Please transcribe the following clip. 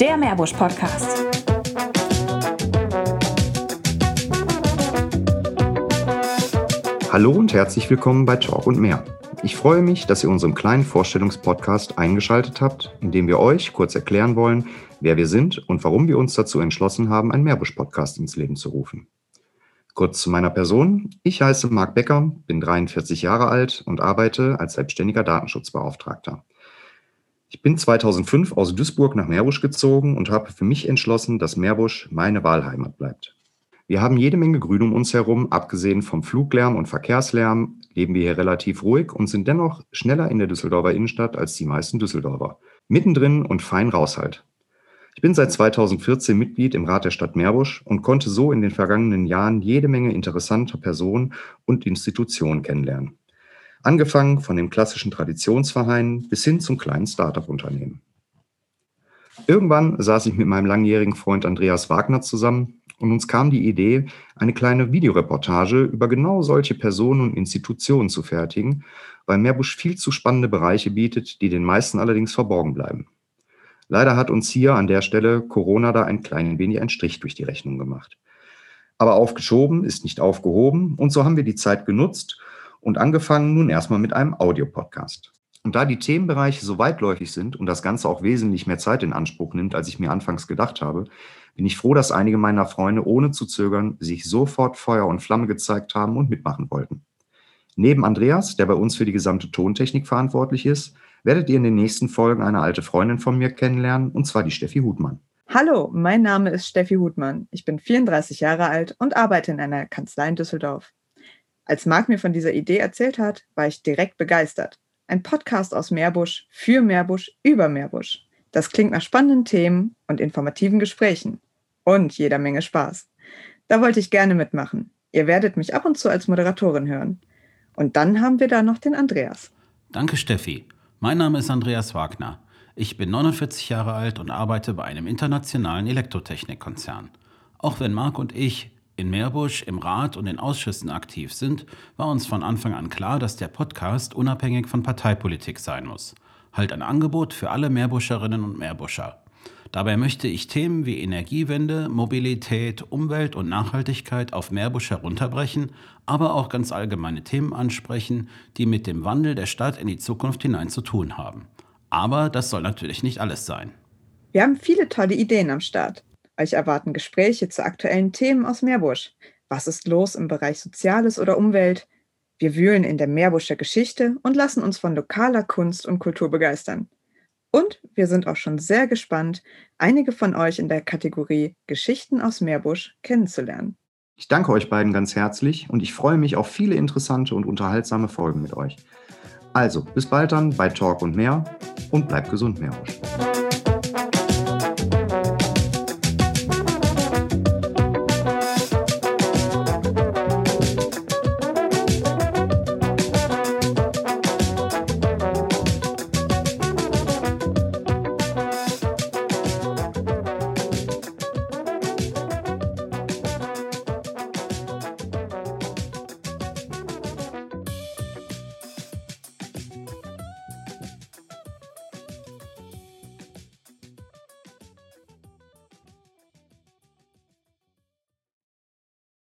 der Meerbusch-Podcast. Hallo und herzlich willkommen bei Talk und mehr. Ich freue mich, dass ihr unserem kleinen Vorstellungspodcast eingeschaltet habt, in dem wir euch kurz erklären wollen, wer wir sind und warum wir uns dazu entschlossen haben, einen Meerbusch-Podcast ins Leben zu rufen. Kurz zu meiner Person. Ich heiße Marc Becker, bin 43 Jahre alt und arbeite als selbstständiger Datenschutzbeauftragter. Ich bin 2005 aus Duisburg nach Meerbusch gezogen und habe für mich entschlossen, dass Meerbusch meine Wahlheimat bleibt. Wir haben jede Menge Grün um uns herum, abgesehen vom Fluglärm und Verkehrslärm leben wir hier relativ ruhig und sind dennoch schneller in der Düsseldorfer Innenstadt als die meisten Düsseldorfer. Mittendrin und fein raus halt. Ich bin seit 2014 Mitglied im Rat der Stadt Meerbusch und konnte so in den vergangenen Jahren jede Menge interessanter Personen und Institutionen kennenlernen. Angefangen von dem klassischen Traditionsverein bis hin zum kleinen Startup-Unternehmen. Irgendwann saß ich mit meinem langjährigen Freund Andreas Wagner zusammen und uns kam die Idee, eine kleine Videoreportage über genau solche Personen und Institutionen zu fertigen, weil Meerbusch viel zu spannende Bereiche bietet, die den meisten allerdings verborgen bleiben. Leider hat uns hier an der Stelle Corona da ein klein wenig einen Strich durch die Rechnung gemacht. Aber aufgeschoben ist nicht aufgehoben und so haben wir die Zeit genutzt und angefangen nun erstmal mit einem Audiopodcast. Und da die Themenbereiche so weitläufig sind und das Ganze auch wesentlich mehr Zeit in Anspruch nimmt, als ich mir anfangs gedacht habe, bin ich froh, dass einige meiner Freunde ohne zu zögern sich sofort Feuer und Flamme gezeigt haben und mitmachen wollten. Neben Andreas, der bei uns für die gesamte Tontechnik verantwortlich ist, werdet ihr in den nächsten Folgen eine alte Freundin von mir kennenlernen, und zwar die Steffi Hutmann. Hallo, mein Name ist Steffi Hutmann. Ich bin 34 Jahre alt und arbeite in einer Kanzlei in Düsseldorf. Als Marc mir von dieser Idee erzählt hat, war ich direkt begeistert. Ein Podcast aus Meerbusch, für Meerbusch, über Meerbusch. Das klingt nach spannenden Themen und informativen Gesprächen. Und jeder Menge Spaß. Da wollte ich gerne mitmachen. Ihr werdet mich ab und zu als Moderatorin hören. Und dann haben wir da noch den Andreas. Danke, Steffi. Mein Name ist Andreas Wagner. Ich bin 49 Jahre alt und arbeite bei einem internationalen Elektrotechnikkonzern. Auch wenn Marc und ich in Meerbusch im Rat und in Ausschüssen aktiv sind, war uns von Anfang an klar, dass der Podcast unabhängig von Parteipolitik sein muss. Halt ein Angebot für alle Meerbuscherinnen und Meerbuscher. Dabei möchte ich Themen wie Energiewende, Mobilität, Umwelt und Nachhaltigkeit auf Meerbusch herunterbrechen, aber auch ganz allgemeine Themen ansprechen, die mit dem Wandel der Stadt in die Zukunft hinein zu tun haben. Aber das soll natürlich nicht alles sein. Wir haben viele tolle Ideen am Start. Euch erwarten Gespräche zu aktuellen Themen aus Meerbusch. Was ist los im Bereich Soziales oder Umwelt? Wir wühlen in der Meerbuscher Geschichte und lassen uns von lokaler Kunst und Kultur begeistern. Und wir sind auch schon sehr gespannt, einige von euch in der Kategorie Geschichten aus Meerbusch kennenzulernen. Ich danke euch beiden ganz herzlich und ich freue mich auf viele interessante und unterhaltsame Folgen mit euch. Also, bis bald dann bei Talk und mehr und bleibt gesund, Meerbusch.